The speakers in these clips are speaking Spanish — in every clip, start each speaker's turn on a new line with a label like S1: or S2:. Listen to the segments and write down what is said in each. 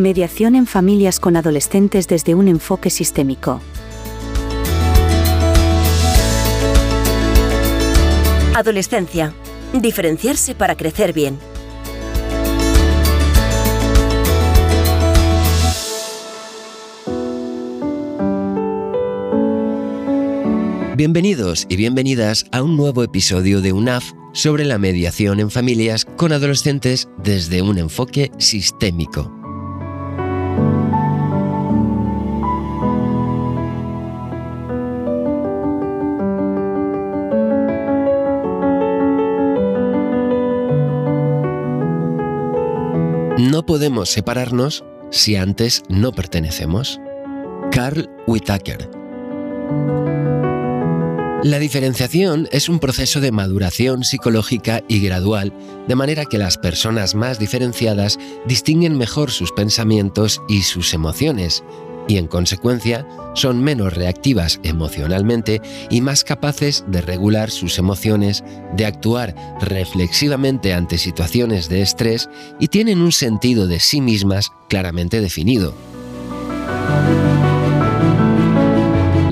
S1: Mediación en familias con adolescentes desde un enfoque sistémico.
S2: Adolescencia. Diferenciarse para crecer bien.
S3: Bienvenidos y bienvenidas a un nuevo episodio de UNAF sobre la mediación en familias con adolescentes desde un enfoque sistémico. Podemos separarnos si antes no pertenecemos. Carl Whitaker la diferenciación es un proceso de maduración psicológica y gradual, de manera que las personas más diferenciadas distinguen mejor sus pensamientos y sus emociones, y en consecuencia son menos reactivas emocionalmente y más capaces de regular sus emociones, de actuar reflexivamente ante situaciones de estrés y tienen un sentido de sí mismas claramente definido.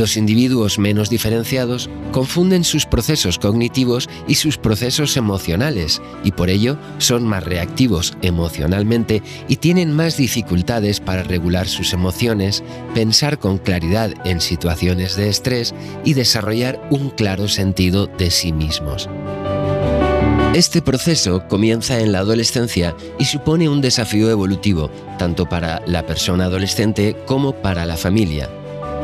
S3: Los individuos menos diferenciados confunden sus procesos cognitivos y sus procesos emocionales y por ello son más reactivos emocionalmente y tienen más dificultades para regular sus emociones, pensar con claridad en situaciones de estrés y desarrollar un claro sentido de sí mismos. Este proceso comienza en la adolescencia y supone un desafío evolutivo, tanto para la persona adolescente como para la familia.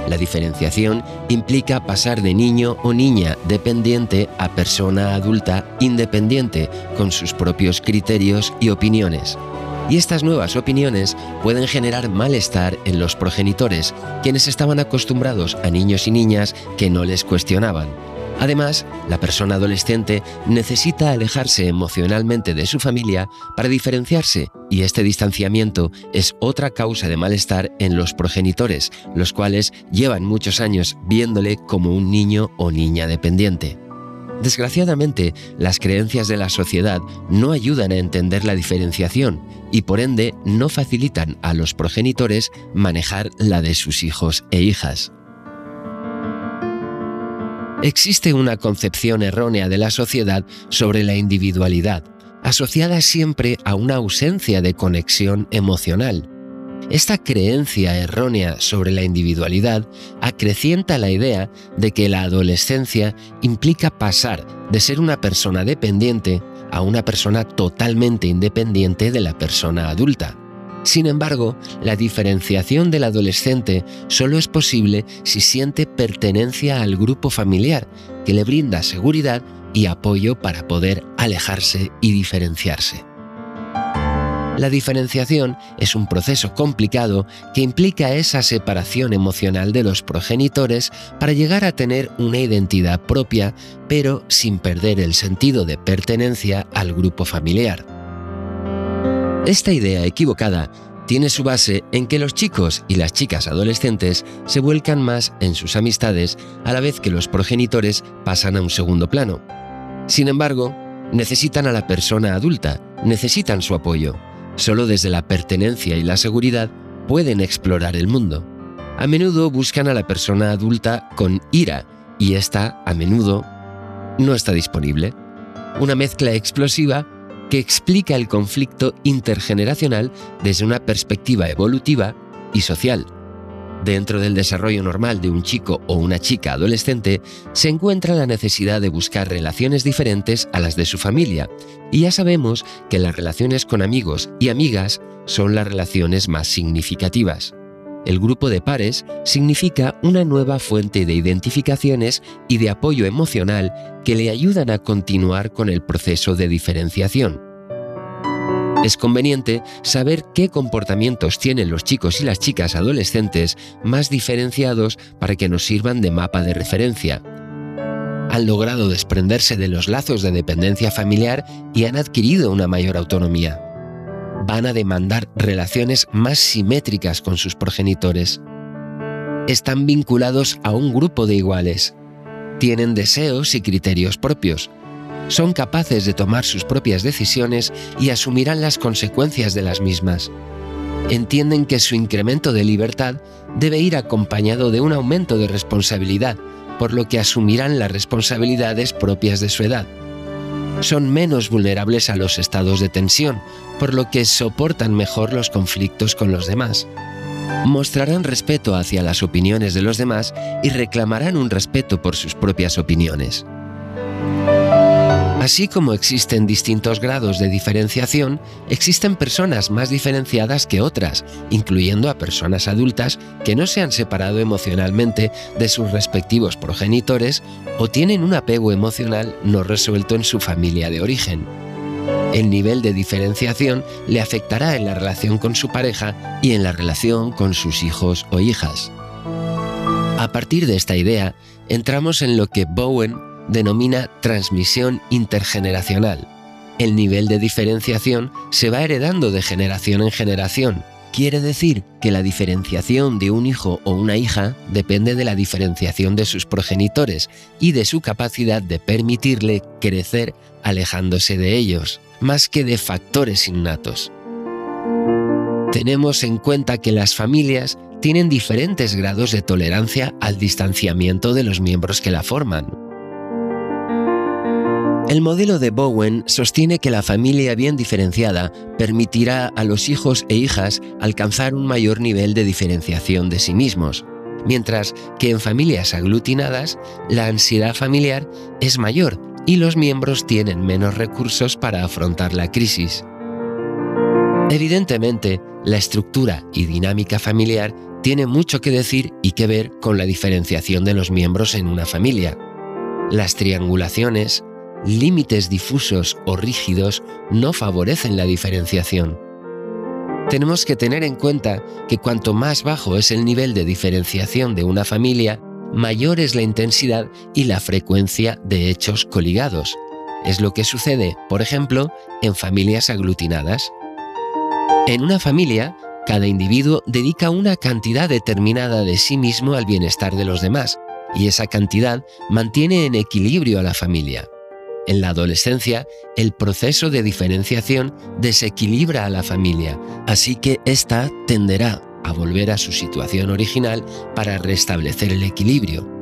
S3: La diferenciación implica pasar de niño o niña dependiente a persona adulta independiente con sus propios criterios y opiniones. Y estas nuevas opiniones pueden generar malestar en los progenitores, quienes estaban acostumbrados a niños y niñas que no les cuestionaban. Además, la persona adolescente necesita alejarse emocionalmente de su familia para diferenciarse y este distanciamiento es otra causa de malestar en los progenitores, los cuales llevan muchos años viéndole como un niño o niña dependiente. Desgraciadamente, las creencias de la sociedad no ayudan a entender la diferenciación y por ende no facilitan a los progenitores manejar la de sus hijos e hijas. Existe una concepción errónea de la sociedad sobre la individualidad, asociada siempre a una ausencia de conexión emocional. Esta creencia errónea sobre la individualidad acrecienta la idea de que la adolescencia implica pasar de ser una persona dependiente a una persona totalmente independiente de la persona adulta. Sin embargo, la diferenciación del adolescente solo es posible si siente pertenencia al grupo familiar, que le brinda seguridad y apoyo para poder alejarse y diferenciarse. La diferenciación es un proceso complicado que implica esa separación emocional de los progenitores para llegar a tener una identidad propia, pero sin perder el sentido de pertenencia al grupo familiar. Esta idea equivocada tiene su base en que los chicos y las chicas adolescentes se vuelcan más en sus amistades a la vez que los progenitores pasan a un segundo plano. Sin embargo, necesitan a la persona adulta, necesitan su apoyo. Solo desde la pertenencia y la seguridad pueden explorar el mundo. A menudo buscan a la persona adulta con ira y esta, a menudo, no está disponible. Una mezcla explosiva que explica el conflicto intergeneracional desde una perspectiva evolutiva y social. Dentro del desarrollo normal de un chico o una chica adolescente se encuentra la necesidad de buscar relaciones diferentes a las de su familia, y ya sabemos que las relaciones con amigos y amigas son las relaciones más significativas. El grupo de pares significa una nueva fuente de identificaciones y de apoyo emocional que le ayudan a continuar con el proceso de diferenciación. Es conveniente saber qué comportamientos tienen los chicos y las chicas adolescentes más diferenciados para que nos sirvan de mapa de referencia. Han logrado desprenderse de los lazos de dependencia familiar y han adquirido una mayor autonomía van a demandar relaciones más simétricas con sus progenitores. Están vinculados a un grupo de iguales. Tienen deseos y criterios propios. Son capaces de tomar sus propias decisiones y asumirán las consecuencias de las mismas. entienden que su incremento de libertad debe ir acompañado de un aumento de responsabilidad, por lo que asumirán las responsabilidades propias de su edad. Son menos vulnerables a los estados de tensión, por lo que soportan mejor los conflictos con los demás. Mostrarán respeto hacia las opiniones de los demás y reclamarán un respeto por sus propias opiniones. Así como existen distintos grados de diferenciación, existen personas más diferenciadas que otras, incluyendo a personas adultas que no se han separado emocionalmente de sus respectivos progenitores o tienen un apego emocional no resuelto en su familia de origen. El nivel de diferenciación le afectará en la relación con su pareja y en la relación con sus hijos o hijas. A partir de esta idea, entramos en lo que Bowen denomina transmisión intergeneracional. El nivel de diferenciación se va heredando de generación en generación. Quiere decir que la diferenciación de un hijo o una hija depende de la diferenciación de sus progenitores y de su capacidad de permitirle crecer alejándose de ellos, más que de factores innatos. Tenemos en cuenta que las familias tienen diferentes grados de tolerancia al distanciamiento de los miembros que la forman. El modelo de Bowen sostiene que la familia bien diferenciada permitirá a los hijos e hijas alcanzar un mayor nivel de diferenciación de sí mismos, mientras que en familias aglutinadas la ansiedad familiar es mayor y los miembros tienen menos recursos para afrontar la crisis. Evidentemente, la estructura y dinámica familiar tiene mucho que decir y que ver con la diferenciación de los miembros en una familia. Las triangulaciones, límites difusos o rígidos no favorecen la diferenciación. Tenemos que tener en cuenta que cuanto más bajo es el nivel de diferenciación de una familia, mayor es la intensidad y la frecuencia de hechos coligados. Es lo que sucede, por ejemplo, en familias aglutinadas. En una familia, cada individuo dedica una cantidad determinada de sí mismo al bienestar de los demás, y esa cantidad mantiene en equilibrio a la familia. En la adolescencia, el proceso de diferenciación desequilibra a la familia, así que ésta tenderá a volver a su situación original para restablecer el equilibrio.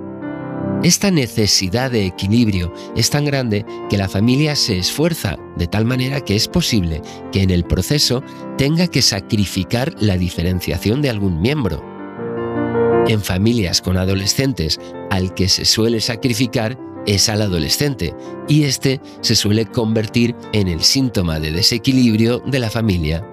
S3: Esta necesidad de equilibrio es tan grande que la familia se esfuerza de tal manera que es posible que en el proceso tenga que sacrificar la diferenciación de algún miembro. En familias con adolescentes al que se suele sacrificar es al adolescente y este se suele convertir en el síntoma de desequilibrio de la familia.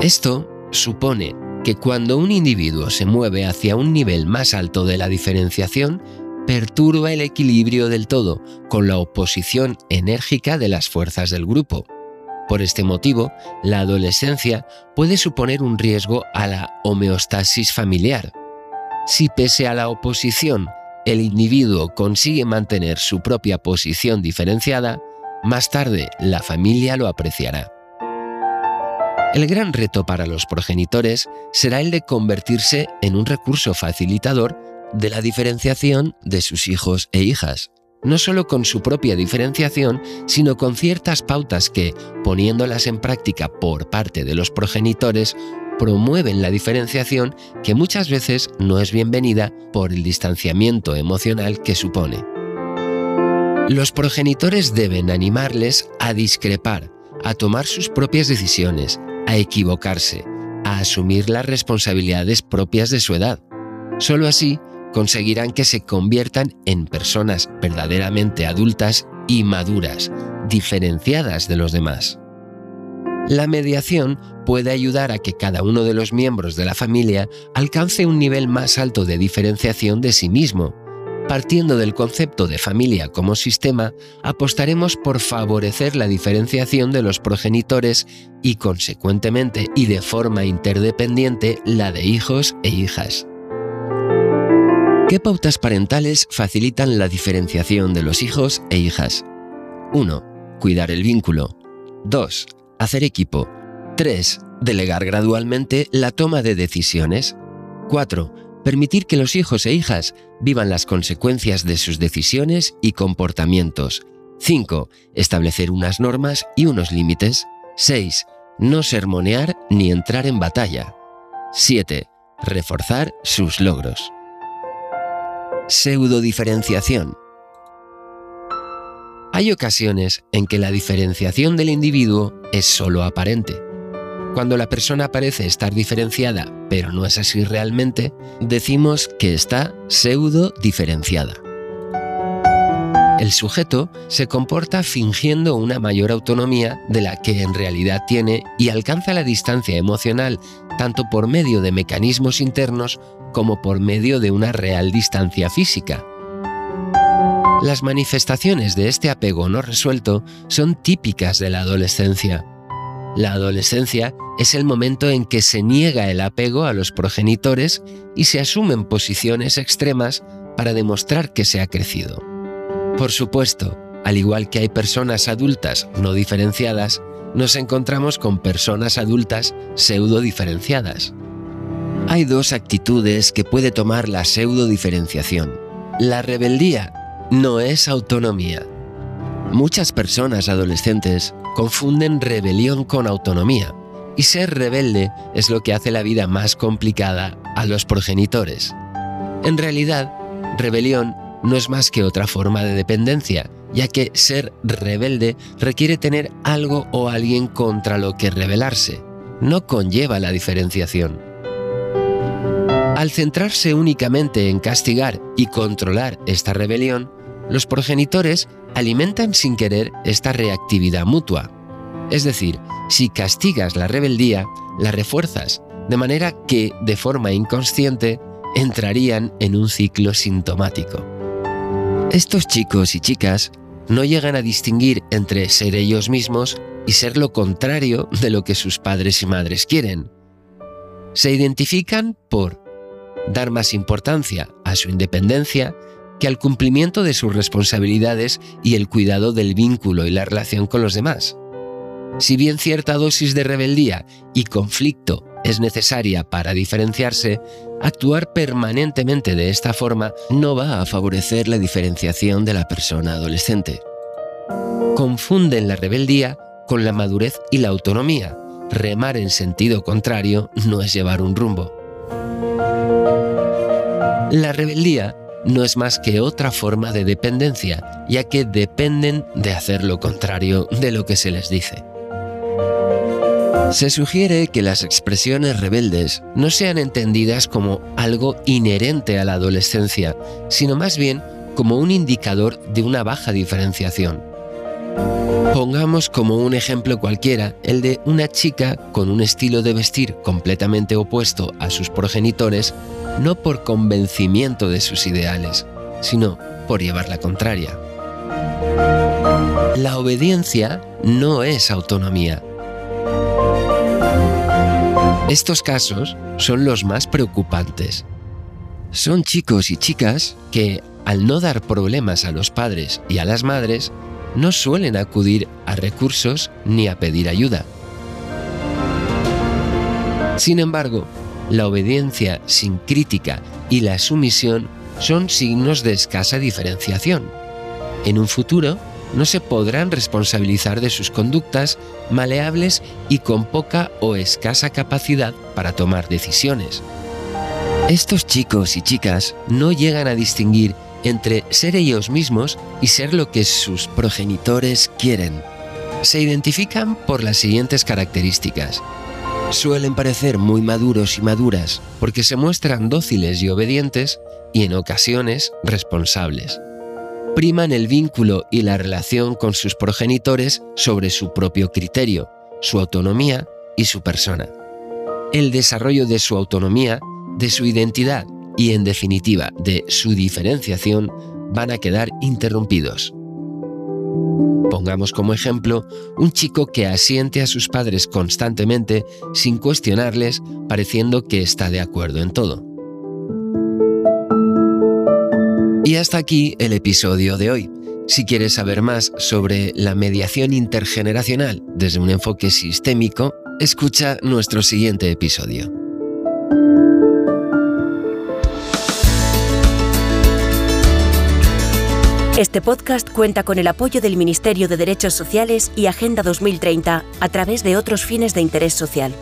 S3: Esto supone que cuando un individuo se mueve hacia un nivel más alto de la diferenciación, perturba el equilibrio del todo con la oposición enérgica de las fuerzas del grupo. Por este motivo, la adolescencia puede suponer un riesgo a la homeostasis familiar. Si pese a la oposición el individuo consigue mantener su propia posición diferenciada, más tarde la familia lo apreciará. El gran reto para los progenitores será el de convertirse en un recurso facilitador de la diferenciación de sus hijos e hijas, no solo con su propia diferenciación, sino con ciertas pautas que, poniéndolas en práctica por parte de los progenitores, promueven la diferenciación que muchas veces no es bienvenida por el distanciamiento emocional que supone. Los progenitores deben animarles a discrepar, a tomar sus propias decisiones, a equivocarse, a asumir las responsabilidades propias de su edad. Solo así conseguirán que se conviertan en personas verdaderamente adultas y maduras, diferenciadas de los demás. La mediación puede ayudar a que cada uno de los miembros de la familia alcance un nivel más alto de diferenciación de sí mismo. Partiendo del concepto de familia como sistema, apostaremos por favorecer la diferenciación de los progenitores y, consecuentemente y de forma interdependiente, la de hijos e hijas. ¿Qué pautas parentales facilitan la diferenciación de los hijos e hijas? 1. Cuidar el vínculo. 2 hacer equipo. 3. Delegar gradualmente la toma de decisiones. 4. Permitir que los hijos e hijas vivan las consecuencias de sus decisiones y comportamientos. 5. Establecer unas normas y unos límites. 6. no sermonear ni entrar en batalla. 7. Reforzar sus logros. Pseudodiferenciación. Hay ocasiones en que la diferenciación del individuo es solo aparente. Cuando la persona parece estar diferenciada, pero no es así realmente, decimos que está pseudo diferenciada. El sujeto se comporta fingiendo una mayor autonomía de la que en realidad tiene y alcanza la distancia emocional tanto por medio de mecanismos internos como por medio de una real distancia física. Las manifestaciones de este apego no resuelto son típicas de la adolescencia. La adolescencia es el momento en que se niega el apego a los progenitores y se asumen posiciones extremas para demostrar que se ha crecido. Por supuesto, al igual que hay personas adultas no diferenciadas, nos encontramos con personas adultas pseudo diferenciadas. Hay dos actitudes que puede tomar la pseudo diferenciación. La rebeldía no es autonomía. Muchas personas adolescentes confunden rebelión con autonomía, y ser rebelde es lo que hace la vida más complicada a los progenitores. En realidad, rebelión no es más que otra forma de dependencia, ya que ser rebelde requiere tener algo o alguien contra lo que rebelarse. No conlleva la diferenciación. Al centrarse únicamente en castigar y controlar esta rebelión, los progenitores alimentan sin querer esta reactividad mutua. Es decir, si castigas la rebeldía, la refuerzas, de manera que, de forma inconsciente, entrarían en un ciclo sintomático. Estos chicos y chicas no llegan a distinguir entre ser ellos mismos y ser lo contrario de lo que sus padres y madres quieren. Se identifican por dar más importancia a su independencia que al cumplimiento de sus responsabilidades y el cuidado del vínculo y la relación con los demás. Si bien cierta dosis de rebeldía y conflicto es necesaria para diferenciarse, actuar permanentemente de esta forma no va a favorecer la diferenciación de la persona adolescente. Confunden la rebeldía con la madurez y la autonomía. Remar en sentido contrario no es llevar un rumbo. La rebeldía no es más que otra forma de dependencia, ya que dependen de hacer lo contrario de lo que se les dice. Se sugiere que las expresiones rebeldes no sean entendidas como algo inherente a la adolescencia, sino más bien como un indicador de una baja diferenciación. Pongamos como un ejemplo cualquiera el de una chica con un estilo de vestir completamente opuesto a sus progenitores no por convencimiento de sus ideales, sino por llevar la contraria. La obediencia no es autonomía. Estos casos son los más preocupantes. Son chicos y chicas que, al no dar problemas a los padres y a las madres, no suelen acudir a recursos ni a pedir ayuda. Sin embargo, la obediencia sin crítica y la sumisión son signos de escasa diferenciación. En un futuro, no se podrán responsabilizar de sus conductas maleables y con poca o escasa capacidad para tomar decisiones. Estos chicos y chicas no llegan a distinguir entre ser ellos mismos y ser lo que sus progenitores quieren. Se identifican por las siguientes características suelen parecer muy maduros y maduras porque se muestran dóciles y obedientes y en ocasiones responsables. Priman el vínculo y la relación con sus progenitores sobre su propio criterio, su autonomía y su persona. El desarrollo de su autonomía, de su identidad y en definitiva de su diferenciación van a quedar interrumpidos. Pongamos como ejemplo un chico que asiente a sus padres constantemente sin cuestionarles, pareciendo que está de acuerdo en todo. Y hasta aquí el episodio de hoy. Si quieres saber más sobre la mediación intergeneracional desde un enfoque sistémico, escucha nuestro siguiente episodio.
S2: Este podcast cuenta con el apoyo del Ministerio de Derechos Sociales y Agenda 2030 a través de otros fines de interés social.